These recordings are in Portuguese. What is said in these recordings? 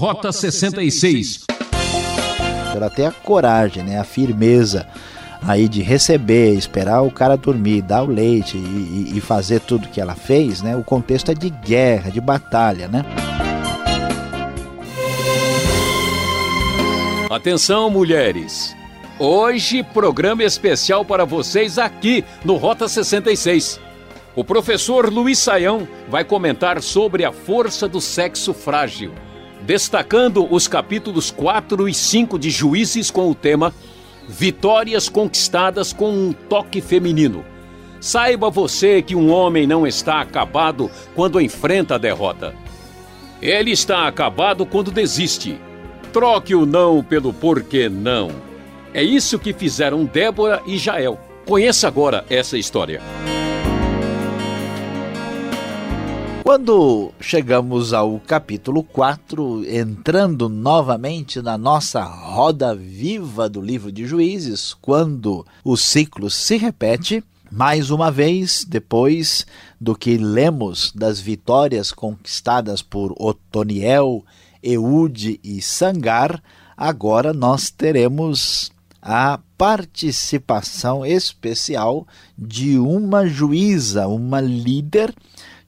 Rota 66. Ela tem a coragem, né, a firmeza aí de receber, esperar o cara dormir, dar o leite e, e fazer tudo que ela fez, né? O contexto é de guerra, de batalha, né? Atenção, mulheres. Hoje, programa especial para vocês aqui no Rota 66. O professor Luiz Saião vai comentar sobre a força do sexo frágil, destacando os capítulos 4 e 5 de Juízes com o tema Vitórias conquistadas com um toque feminino. Saiba você que um homem não está acabado quando enfrenta a derrota. Ele está acabado quando desiste. Troque o não pelo porquê não. É isso que fizeram Débora e Jael. Conheça agora essa história. Quando chegamos ao capítulo 4, entrando novamente na nossa roda viva do livro de Juízes, quando o ciclo se repete, mais uma vez, depois do que lemos das vitórias conquistadas por Otoniel, Eude e Sangar, agora nós teremos a participação especial de uma juíza, uma líder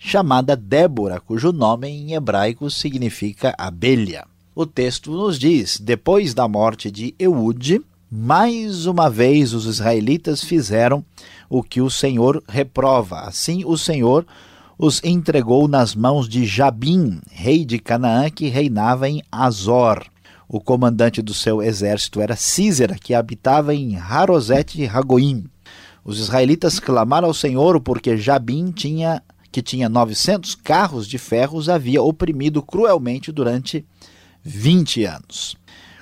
chamada Débora, cujo nome em hebraico significa abelha. O texto nos diz: depois da morte de Eude, mais uma vez os israelitas fizeram o que o Senhor reprova. Assim, o Senhor os entregou nas mãos de Jabim, rei de Canaã, que reinava em Azor. O comandante do seu exército era Císera, que habitava em Harosete Ragoim. Os israelitas clamaram ao Senhor porque Jabim tinha que tinha 900 carros de ferro, os havia oprimido cruelmente durante 20 anos.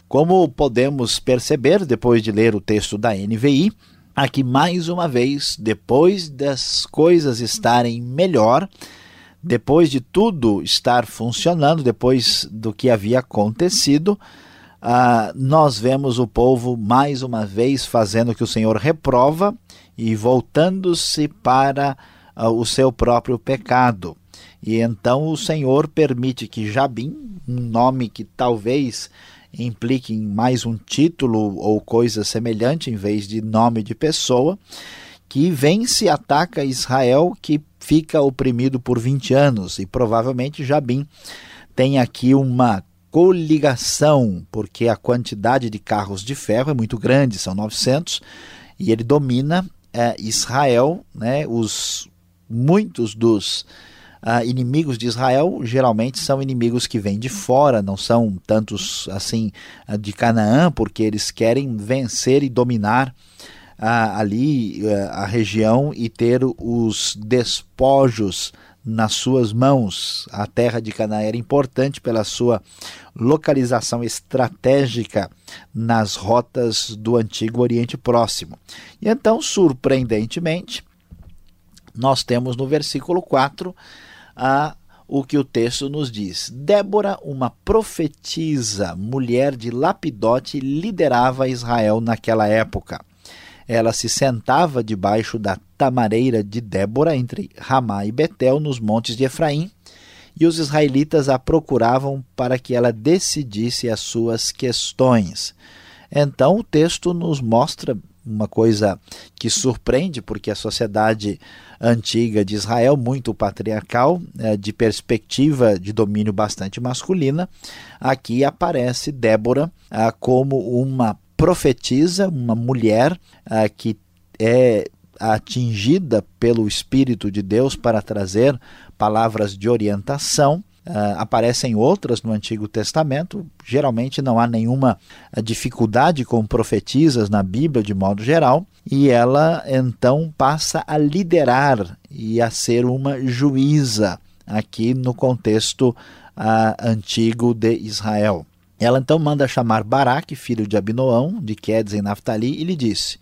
Como podemos perceber depois de ler o texto da NVI, aqui mais uma vez, depois das coisas estarem melhor, depois de tudo estar funcionando, depois do que havia acontecido, uh, nós vemos o povo mais uma vez fazendo o que o Senhor reprova e voltando-se para o seu próprio pecado. E então o Senhor permite que Jabim, um nome que talvez implique em mais um título ou coisa semelhante em vez de nome de pessoa, que vence e ataca Israel, que fica oprimido por 20 anos. E provavelmente Jabim tem aqui uma coligação, porque a quantidade de carros de ferro é muito grande, são 900, e ele domina é, Israel, né, os muitos dos uh, inimigos de Israel geralmente são inimigos que vêm de fora, não são tantos assim uh, de Canaã, porque eles querem vencer e dominar uh, ali a região e ter os despojos nas suas mãos. A terra de Canaã era importante pela sua localização estratégica nas rotas do antigo Oriente Próximo. E então, surpreendentemente, nós temos no versículo 4 a, o que o texto nos diz. Débora, uma profetisa, mulher de Lapidote, liderava Israel naquela época. Ela se sentava debaixo da tamareira de Débora, entre Ramá e Betel, nos montes de Efraim, e os israelitas a procuravam para que ela decidisse as suas questões. Então o texto nos mostra uma coisa que surpreende, porque a sociedade antiga de Israel, muito patriarcal, é, de perspectiva de domínio bastante masculina, aqui aparece Débora ah, como uma profetisa, uma mulher ah, que é atingida pelo Espírito de Deus para trazer palavras de orientação Uh, aparecem outras no Antigo Testamento. Geralmente não há nenhuma ah, dificuldade com profetisas na Bíblia de modo geral, e ela então passa a liderar e a ser uma juíza aqui no contexto uh, antigo de Israel. Ela então manda chamar Baraque, filho de Abinoão, de Quedes em Naftali, e lhe disse: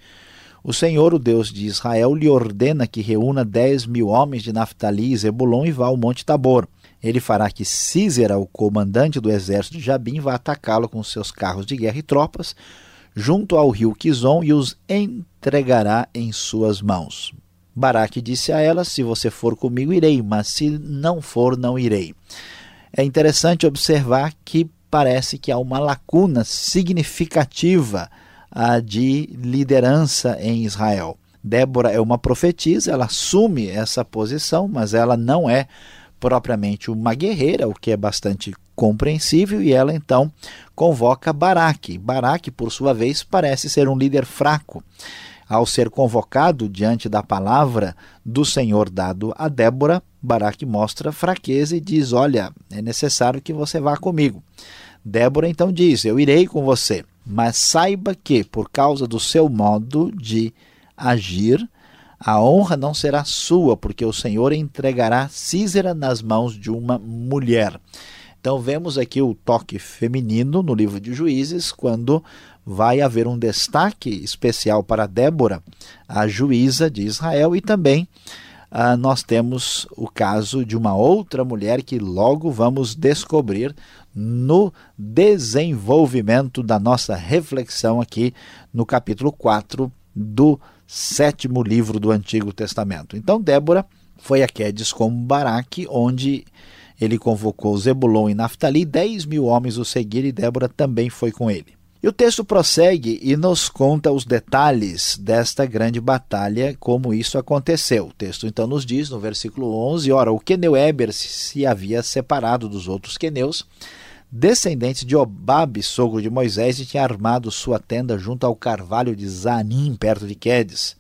O Senhor, o Deus de Israel, lhe ordena que reúna dez mil homens de Naftali e Zebulon e vá ao Monte Tabor ele fará que Císera, o comandante do exército de Jabim, vá atacá-lo com seus carros de guerra e tropas, junto ao rio Quizon, e os entregará em suas mãos. Baraque disse a ela: Se você for comigo, irei, mas se não for, não irei. É interessante observar que parece que há uma lacuna significativa uh, de liderança em Israel. Débora é uma profetisa, ela assume essa posição, mas ela não é propriamente uma guerreira, o que é bastante compreensível, e ela então convoca Baraque. Baraque, por sua vez, parece ser um líder fraco. Ao ser convocado diante da palavra do Senhor dado a Débora, Baraque mostra fraqueza e diz: Olha, é necessário que você vá comigo. Débora então diz: Eu irei com você, mas saiba que, por causa do seu modo de agir, a honra não será sua, porque o Senhor entregará Císera nas mãos de uma mulher. Então vemos aqui o toque feminino no livro de Juízes, quando vai haver um destaque especial para Débora, a juíza de Israel, e também ah, nós temos o caso de uma outra mulher que logo vamos descobrir no desenvolvimento da nossa reflexão aqui no capítulo 4 do sétimo livro do Antigo Testamento. Então, Débora foi a Quedes com Baraque, onde ele convocou Zebulon e Naftali, 10 mil homens o seguiram e Débora também foi com ele. E o texto prossegue e nos conta os detalhes desta grande batalha, como isso aconteceu. O texto então nos diz, no versículo 11, ora, o queneu Eber se havia separado dos outros queneus, descendente de Obabe, sogro de Moisés, e tinha armado sua tenda junto ao carvalho de Zanim, perto de Quedes.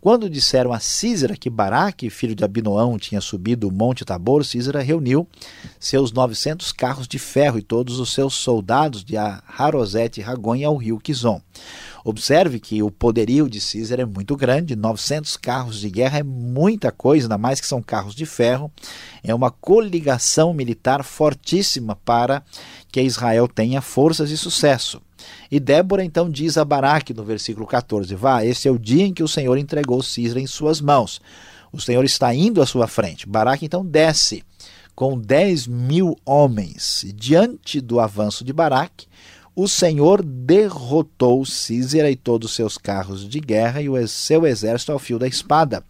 Quando disseram a Císera que Baraque, filho de Abinoão, tinha subido o monte Tabor, Císera reuniu seus novecentos carros de ferro e todos os seus soldados de Harosete e Ragonha ao rio Quizon. Observe que o poderio de Císera é muito grande, 900 carros de guerra é muita coisa, ainda mais que são carros de ferro. É uma coligação militar fortíssima para que Israel tenha forças e sucesso. E Débora então diz a Baraque no versículo 14: Vá, esse é o dia em que o Senhor entregou Cisra em suas mãos. O Senhor está indo à sua frente. Baraque então desce com 10 mil homens. Diante do avanço de Baraque, o Senhor derrotou Císera e todos os seus carros de guerra e o seu exército ao fio da espada.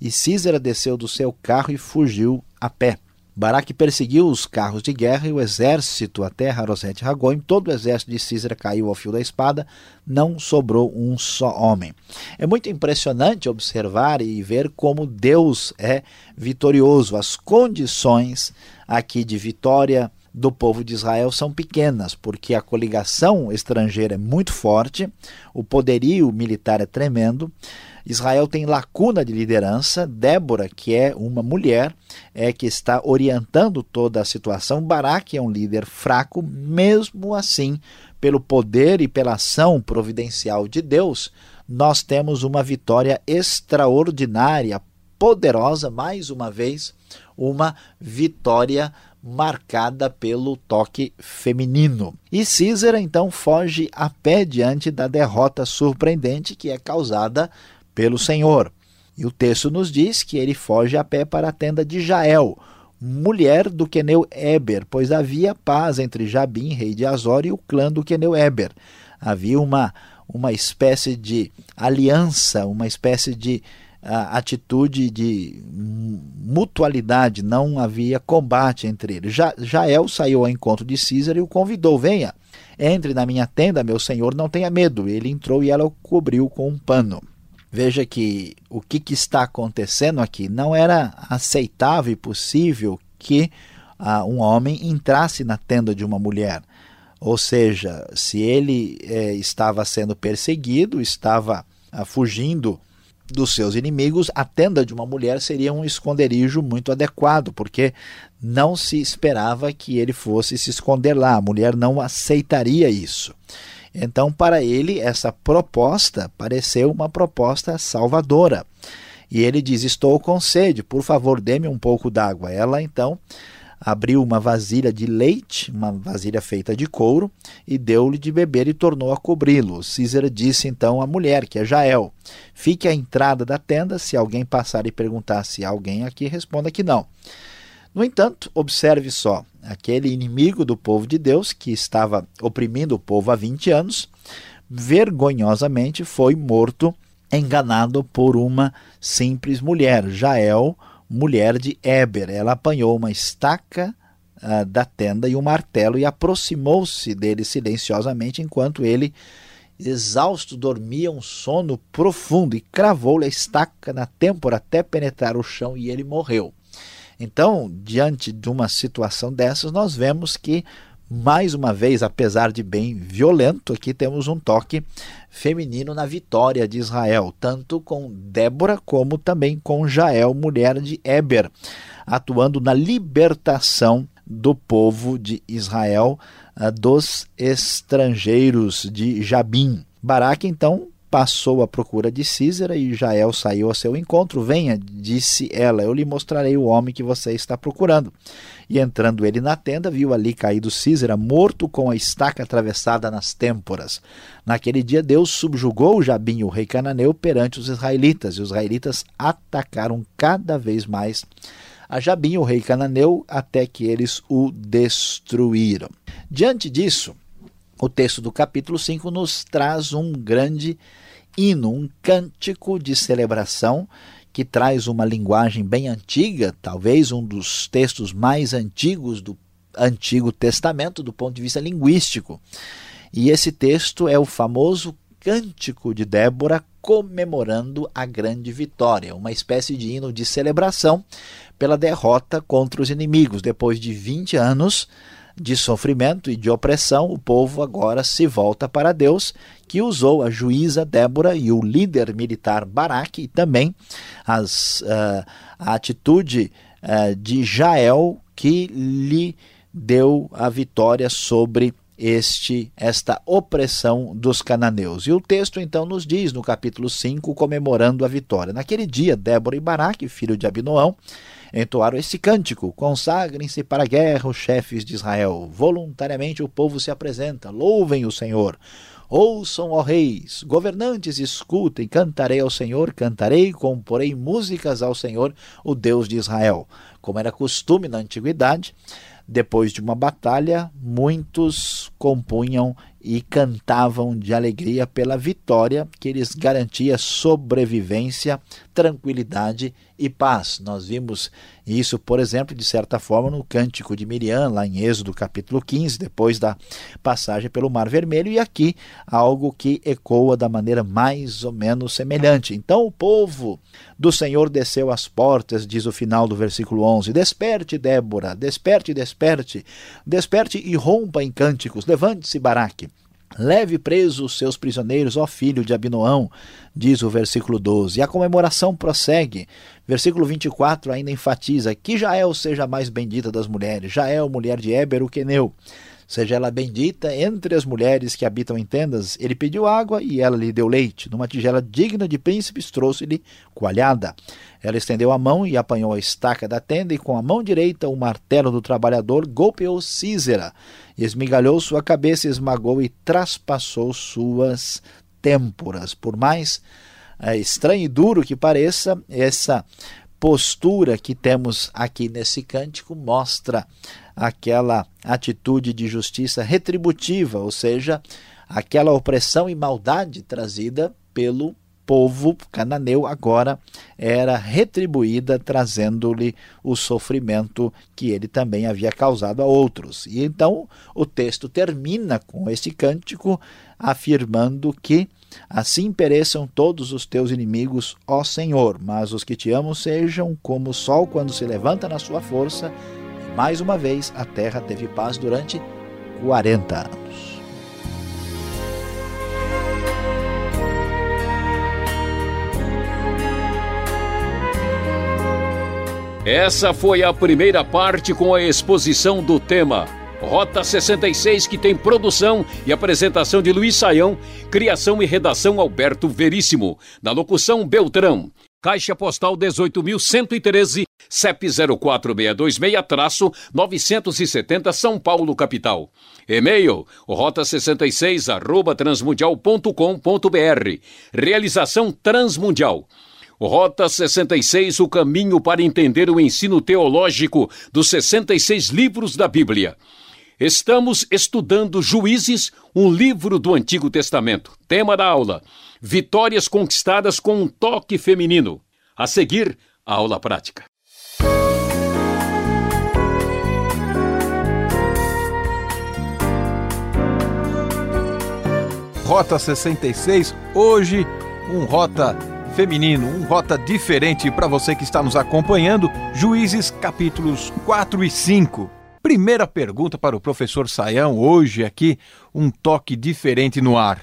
E Císera desceu do seu carro e fugiu a pé. Baraque perseguiu os carros de guerra e o exército até Harosete Ragoim. Todo o exército de Císera caiu ao fio da espada, não sobrou um só homem. É muito impressionante observar e ver como Deus é vitorioso. As condições aqui de vitória do povo de Israel são pequenas, porque a coligação estrangeira é muito forte, o poderio militar é tremendo. Israel tem lacuna de liderança. Débora, que é uma mulher, é que está orientando toda a situação. Baraque é um líder fraco, mesmo assim, pelo poder e pela ação providencial de Deus, nós temos uma vitória extraordinária, poderosa, mais uma vez, uma vitória marcada pelo toque feminino. E Císera então foge a pé diante da derrota surpreendente que é causada pelo Senhor. E o texto nos diz que ele foge a pé para a tenda de Jael, mulher do queneu Eber, pois havia paz entre Jabim, rei de Azor, e o clã do queneu Eber. Havia uma, uma espécie de aliança, uma espécie de atitude de mutualidade, não havia combate entre eles. Já, Jael saiu ao encontro de Císara e o convidou: Venha, entre na minha tenda, meu senhor, não tenha medo. Ele entrou e ela o cobriu com um pano. Veja que o que, que está acontecendo aqui não era aceitável e possível que ah, um homem entrasse na tenda de uma mulher. Ou seja, se ele eh, estava sendo perseguido, estava ah, fugindo dos seus inimigos, a tenda de uma mulher seria um esconderijo muito adequado, porque não se esperava que ele fosse se esconder lá, a mulher não aceitaria isso. Então, para ele, essa proposta pareceu uma proposta salvadora. E ele diz: Estou com sede, por favor, dê-me um pouco d'água. Ela então abriu uma vasilha de leite, uma vasilha feita de couro, e deu-lhe de beber e tornou a cobri-lo. Císera disse então à mulher, que é Jael: Fique à entrada da tenda, se alguém passar e perguntar se há alguém aqui, responda que não. No entanto, observe só: aquele inimigo do povo de Deus, que estava oprimindo o povo há 20 anos, vergonhosamente foi morto, enganado por uma simples mulher, Jael mulher de Eber. Ela apanhou uma estaca uh, da tenda e um martelo e aproximou-se dele silenciosamente enquanto ele, exausto, dormia um sono profundo e cravou-lhe a estaca na têmpora até penetrar o chão e ele morreu. Então, diante de uma situação dessas, nós vemos que mais uma vez, apesar de bem violento, aqui temos um toque feminino na vitória de Israel, tanto com Débora como também com Jael, mulher de Eber, atuando na libertação do povo de Israel ah, dos estrangeiros de Jabim. Baraque então passou à procura de Císera e Jael saiu ao seu encontro. Venha, disse ela, eu lhe mostrarei o homem que você está procurando. E entrando ele na tenda, viu ali caído Císera, morto com a estaca atravessada nas têmporas. Naquele dia, Deus subjugou Jabim, o rei cananeu, perante os israelitas, e os israelitas atacaram cada vez mais a Jabim, o rei cananeu, até que eles o destruíram. Diante disso, o texto do capítulo 5 nos traz um grande hino, um cântico de celebração que traz uma linguagem bem antiga, talvez um dos textos mais antigos do Antigo Testamento do ponto de vista linguístico. E esse texto é o famoso Cântico de Débora comemorando a grande vitória, uma espécie de hino de celebração pela derrota contra os inimigos. Depois de 20 anos, de sofrimento e de opressão, o povo agora se volta para Deus, que usou a juíza Débora e o líder militar Baraque e também as, uh, a atitude uh, de Jael, que lhe deu a vitória sobre este esta opressão dos cananeus. E o texto então nos diz no capítulo 5, comemorando a vitória. Naquele dia, Débora e Baraque, filho de Abinoão, entoaram esse cântico: Consagrem-se para a guerra os chefes de Israel. Voluntariamente o povo se apresenta. Louvem o Senhor. Ouçam, ó reis, governantes, escutem, cantarei ao Senhor, cantarei, comporei músicas ao Senhor, o Deus de Israel. Como era costume na antiguidade, depois de uma batalha, muitos compunham e cantavam de alegria pela vitória que lhes garantia sobrevivência, tranquilidade e paz. Nós vimos isso, por exemplo, de certa forma, no Cântico de Miriam, lá em Êxodo capítulo 15, depois da passagem pelo Mar Vermelho, e aqui algo que ecoa da maneira mais ou menos semelhante. Então o povo do Senhor desceu às portas, diz o final do versículo 11: Desperte, Débora, desperte, desperte, desperte e rompa em cânticos, levante-se, Baraque. Leve preso os seus prisioneiros, ó filho de Abinoão, diz o versículo 12. E a comemoração prossegue. Versículo 24 ainda enfatiza que Jael seja a mais bendita das mulheres. Jael, mulher de Éber, o queneu. Seja ela bendita entre as mulheres que habitam em tendas. Ele pediu água e ela lhe deu leite. Numa tigela digna de príncipes, trouxe-lhe coalhada. Ela estendeu a mão e apanhou a estaca da tenda, e com a mão direita o martelo do trabalhador golpeou Císera, esmigalhou sua cabeça, esmagou e traspassou suas têmporas. Por mais é, estranho e duro que pareça, essa postura que temos aqui nesse cântico mostra aquela atitude de justiça retributiva, ou seja, aquela opressão e maldade trazida pelo povo cananeu agora era retribuída, trazendo-lhe o sofrimento que ele também havia causado a outros. E então o texto termina com esse cântico afirmando que assim pereçam todos os teus inimigos, ó Senhor, mas os que te amam sejam como o sol quando se levanta na sua força. E mais uma vez a terra teve paz durante 40 anos. Essa foi a primeira parte com a exposição do tema Rota 66, que tem produção e apresentação de Luiz Saião, criação e redação Alberto Veríssimo, na locução Beltrão. Caixa Postal 18.113, CEP 04626-970 São Paulo, capital. E-mail, rota66 arroba transmundial.com.br. Realização Transmundial. Rota 66, o caminho para entender o ensino teológico dos 66 livros da Bíblia. Estamos estudando Juízes, um livro do Antigo Testamento. Tema da aula: Vitórias conquistadas com um toque feminino. A seguir, a aula prática. Rota 66, hoje um rota feminino, um Rota diferente para você que está nos acompanhando. Juízes capítulos 4 e 5. Primeira pergunta para o professor Saião, hoje aqui, um toque diferente no ar.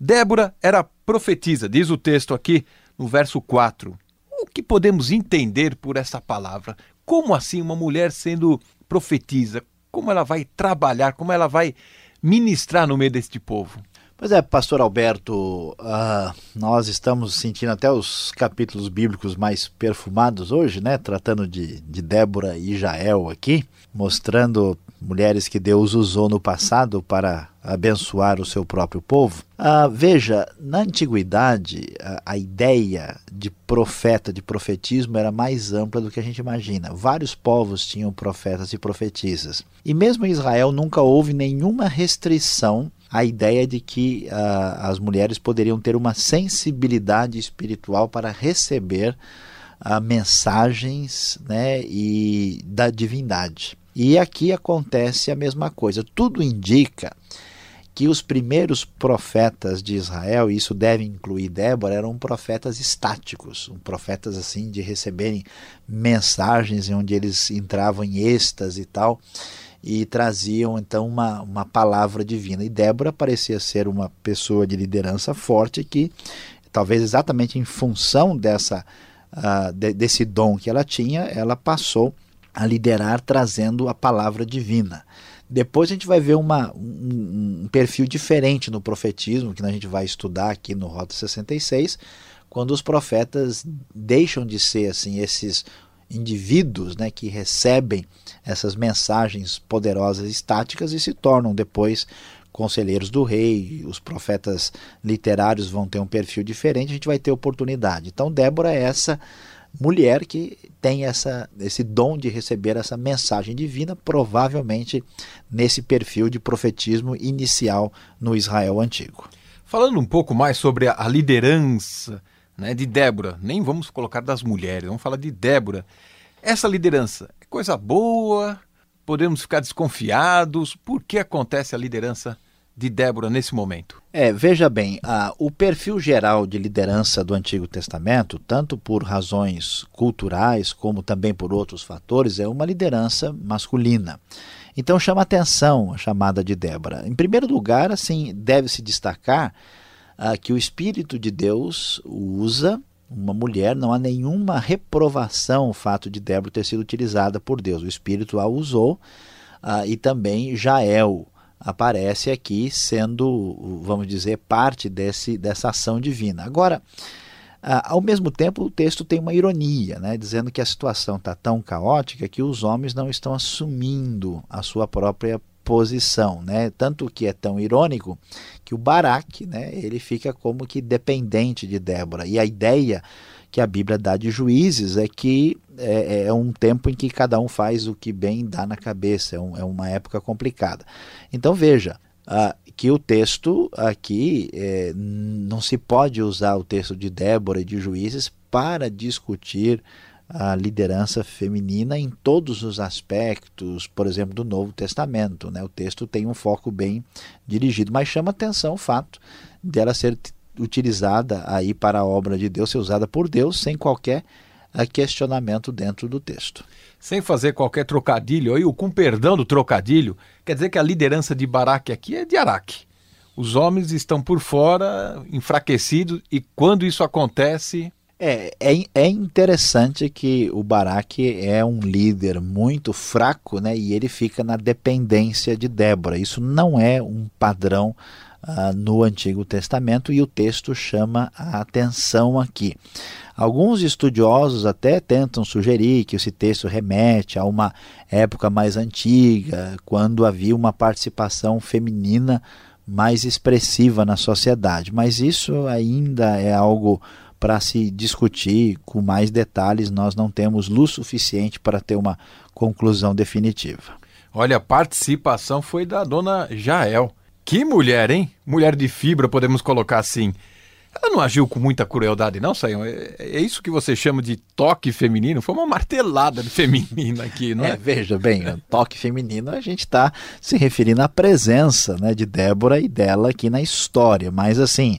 Débora era profetisa, diz o texto aqui no verso 4. O que podemos entender por essa palavra? Como assim uma mulher sendo profetisa? Como ela vai trabalhar? Como ela vai ministrar no meio deste povo? Pois é, pastor Alberto, uh, nós estamos sentindo até os capítulos bíblicos mais perfumados hoje, né? Tratando de, de Débora e Jael aqui, mostrando mulheres que Deus usou no passado para abençoar o seu próprio povo. Uh, veja, na antiguidade, a, a ideia de profeta, de profetismo, era mais ampla do que a gente imagina. Vários povos tinham profetas e profetisas. E mesmo em Israel nunca houve nenhuma restrição a ideia de que uh, as mulheres poderiam ter uma sensibilidade espiritual para receber uh, mensagens né, e da divindade. E aqui acontece a mesma coisa. Tudo indica que os primeiros profetas de Israel, e isso deve incluir Débora, eram profetas estáticos, profetas assim de receberem mensagens onde eles entravam em êxtase e tal e traziam então uma, uma palavra divina. E Débora parecia ser uma pessoa de liderança forte que, talvez exatamente em função dessa, uh, de, desse dom que ela tinha, ela passou a liderar trazendo a palavra divina. Depois a gente vai ver uma, um, um perfil diferente no profetismo, que a gente vai estudar aqui no Rota 66, quando os profetas deixam de ser assim esses indivíduos né, que recebem essas mensagens poderosas estáticas e se tornam depois conselheiros do rei, os profetas literários vão ter um perfil diferente, a gente vai ter oportunidade. Então, Débora é essa mulher que tem essa, esse dom de receber essa mensagem divina, provavelmente nesse perfil de profetismo inicial no Israel antigo. Falando um pouco mais sobre a liderança né, de Débora, nem vamos colocar das mulheres, vamos falar de Débora. Essa liderança é coisa boa? Podemos ficar desconfiados? Por que acontece a liderança de Débora nesse momento? É, veja bem, a, o perfil geral de liderança do Antigo Testamento, tanto por razões culturais como também por outros fatores, é uma liderança masculina. Então chama atenção a chamada de Débora. Em primeiro lugar, assim, deve-se destacar ah, que o Espírito de Deus usa uma mulher, não há nenhuma reprovação o fato de Débora ter sido utilizada por Deus. O Espírito a usou ah, e também Jael aparece aqui sendo, vamos dizer, parte desse, dessa ação divina. Agora, ah, ao mesmo tempo, o texto tem uma ironia, né, dizendo que a situação está tão caótica que os homens não estão assumindo a sua própria posição, né? Tanto que é tão irônico que o Baraque, né, ele fica como que dependente de Débora. E a ideia que a Bíblia dá de juízes é que é, é um tempo em que cada um faz o que bem dá na cabeça, é, um, é uma época complicada. Então veja, ah, que o texto aqui é, não se pode usar o texto de Débora e de juízes para discutir a liderança feminina em todos os aspectos, por exemplo, do Novo Testamento. Né? O texto tem um foco bem dirigido, mas chama atenção o fato dela ser utilizada aí para a obra de Deus, ser usada por Deus sem qualquer eh, questionamento dentro do texto. Sem fazer qualquer trocadilho, aí, com perdão do trocadilho, quer dizer que a liderança de Baraque aqui é de Araque. Os homens estão por fora, enfraquecidos, e quando isso acontece, é, é, é interessante que o Baraque é um líder muito fraco né, e ele fica na dependência de Débora. Isso não é um padrão uh, no Antigo Testamento e o texto chama a atenção aqui. Alguns estudiosos até tentam sugerir que esse texto remete a uma época mais antiga, quando havia uma participação feminina mais expressiva na sociedade, mas isso ainda é algo para se discutir com mais detalhes, nós não temos luz suficiente para ter uma conclusão definitiva. Olha, a participação foi da dona Jael. Que mulher, hein? Mulher de fibra, podemos colocar assim. Ela não agiu com muita crueldade, não, Sayão? É, é, isso que você chama de toque feminino? Foi uma martelada de feminino aqui, não é? é veja bem, toque feminino a gente está se referindo à presença né, de Débora e dela aqui na história. Mas assim,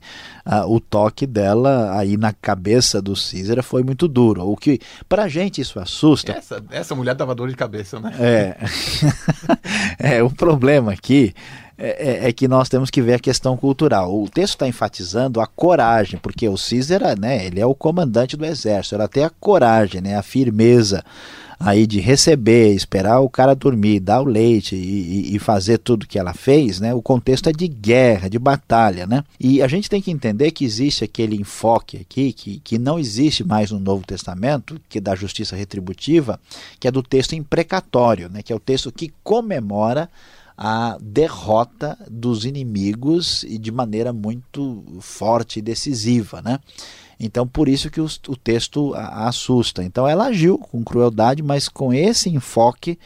o toque dela aí na cabeça do Císera foi muito duro. O que, pra gente, isso assusta. Essa, essa mulher dava dor de cabeça, né? É. é, o problema aqui é, é, é, que nós temos que ver a questão cultural. O texto está enfatizando a coragem, porque o Císera, né, ele é o comandante do exército, ela tem a coragem, né, a firmeza aí de receber, esperar o cara dormir, dar o leite e, e, fazer tudo que ela fez, né? O contexto é de guerra, de batalha, né? E a gente tem que entender que existe aquele enfoque aqui que, que não existe mais no Novo Testamento, que é da justiça retributiva, que é do texto imprecatório, né? Que é o texto que comemora a derrota dos inimigos e de maneira muito forte e decisiva, né? Então, por isso que o, texto a assusta. Então, ela agiu com crueldade, mas com esse enfoque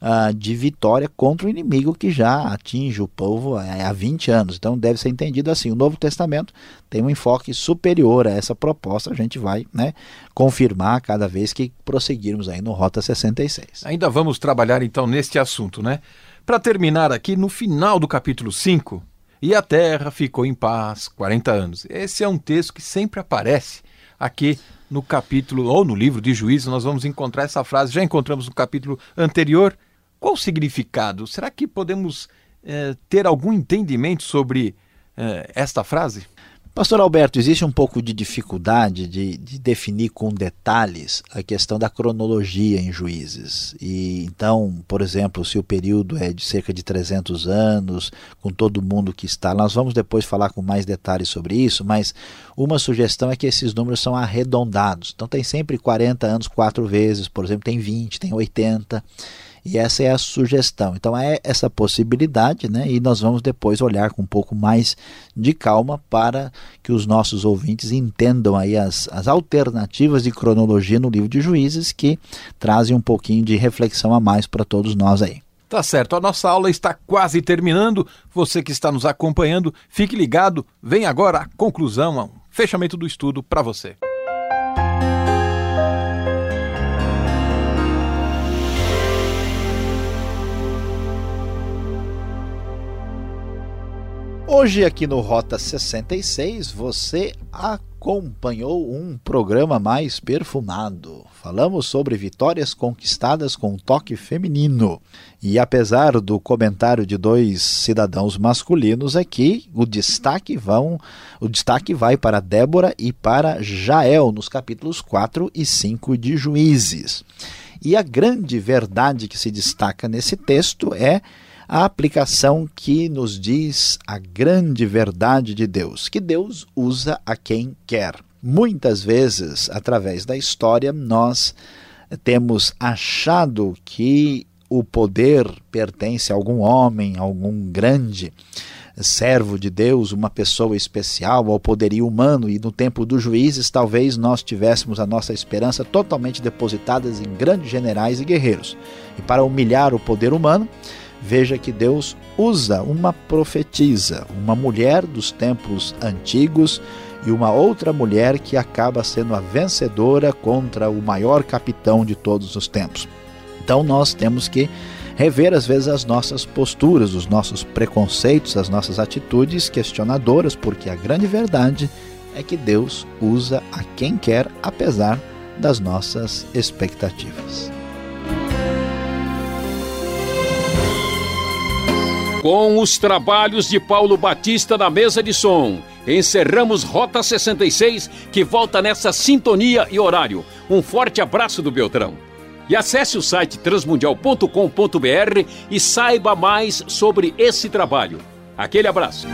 uh, de vitória contra o inimigo que já atinge o povo há 20 anos. Então, deve ser entendido assim. O Novo Testamento tem um enfoque superior a essa proposta. A gente vai né, confirmar cada vez que prosseguirmos aí no Rota 66. Ainda vamos trabalhar então neste assunto, né? Para terminar aqui, no final do capítulo 5, e a terra ficou em paz 40 anos. Esse é um texto que sempre aparece aqui no capítulo, ou no livro de Juízes, nós vamos encontrar essa frase, já encontramos no capítulo anterior. Qual o significado? Será que podemos é, ter algum entendimento sobre é, esta frase? Pastor Alberto, existe um pouco de dificuldade de, de, definir com detalhes a questão da cronologia em juízes. E então, por exemplo, se o período é de cerca de 300 anos, com todo mundo que está, nós vamos depois falar com mais detalhes sobre isso, mas uma sugestão é que esses números são arredondados. Então tem sempre 40 anos quatro vezes, por exemplo, tem 20, tem 80. E essa é a sugestão. Então é essa possibilidade, né? E nós vamos depois olhar com um pouco mais de calma para que os nossos ouvintes entendam aí as, as alternativas de cronologia no livro de Juízes que trazem um pouquinho de reflexão a mais para todos nós aí. Tá certo, a nossa aula está quase terminando. Você que está nos acompanhando, fique ligado. Vem agora a conclusão, o fechamento do estudo para você. Hoje aqui no Rota 66 você acompanhou um programa mais perfumado. Falamos sobre vitórias conquistadas com toque feminino. E apesar do comentário de dois cidadãos masculinos aqui, o destaque vão, o destaque vai para Débora e para Jael nos capítulos 4 e 5 de Juízes. E a grande verdade que se destaca nesse texto é a aplicação que nos diz a grande verdade de Deus, que Deus usa a quem quer. Muitas vezes, através da história, nós temos achado que o poder pertence a algum homem, a algum grande servo de Deus, uma pessoa especial, ao poderio humano, e no tempo dos juízes, talvez nós tivéssemos a nossa esperança totalmente depositadas em grandes generais e guerreiros. E para humilhar o poder humano, veja que Deus usa uma profetisa, uma mulher dos tempos antigos e uma outra mulher que acaba sendo a vencedora contra o maior capitão de todos os tempos. Então nós temos que rever às vezes as nossas posturas, os nossos preconceitos, as nossas atitudes questionadoras, porque a grande verdade é que Deus usa a quem quer, apesar das nossas expectativas. Com os trabalhos de Paulo Batista na mesa de som, encerramos Rota 66, que volta nessa sintonia e horário. Um forte abraço do Beltrão. E acesse o site transmundial.com.br e saiba mais sobre esse trabalho. Aquele abraço.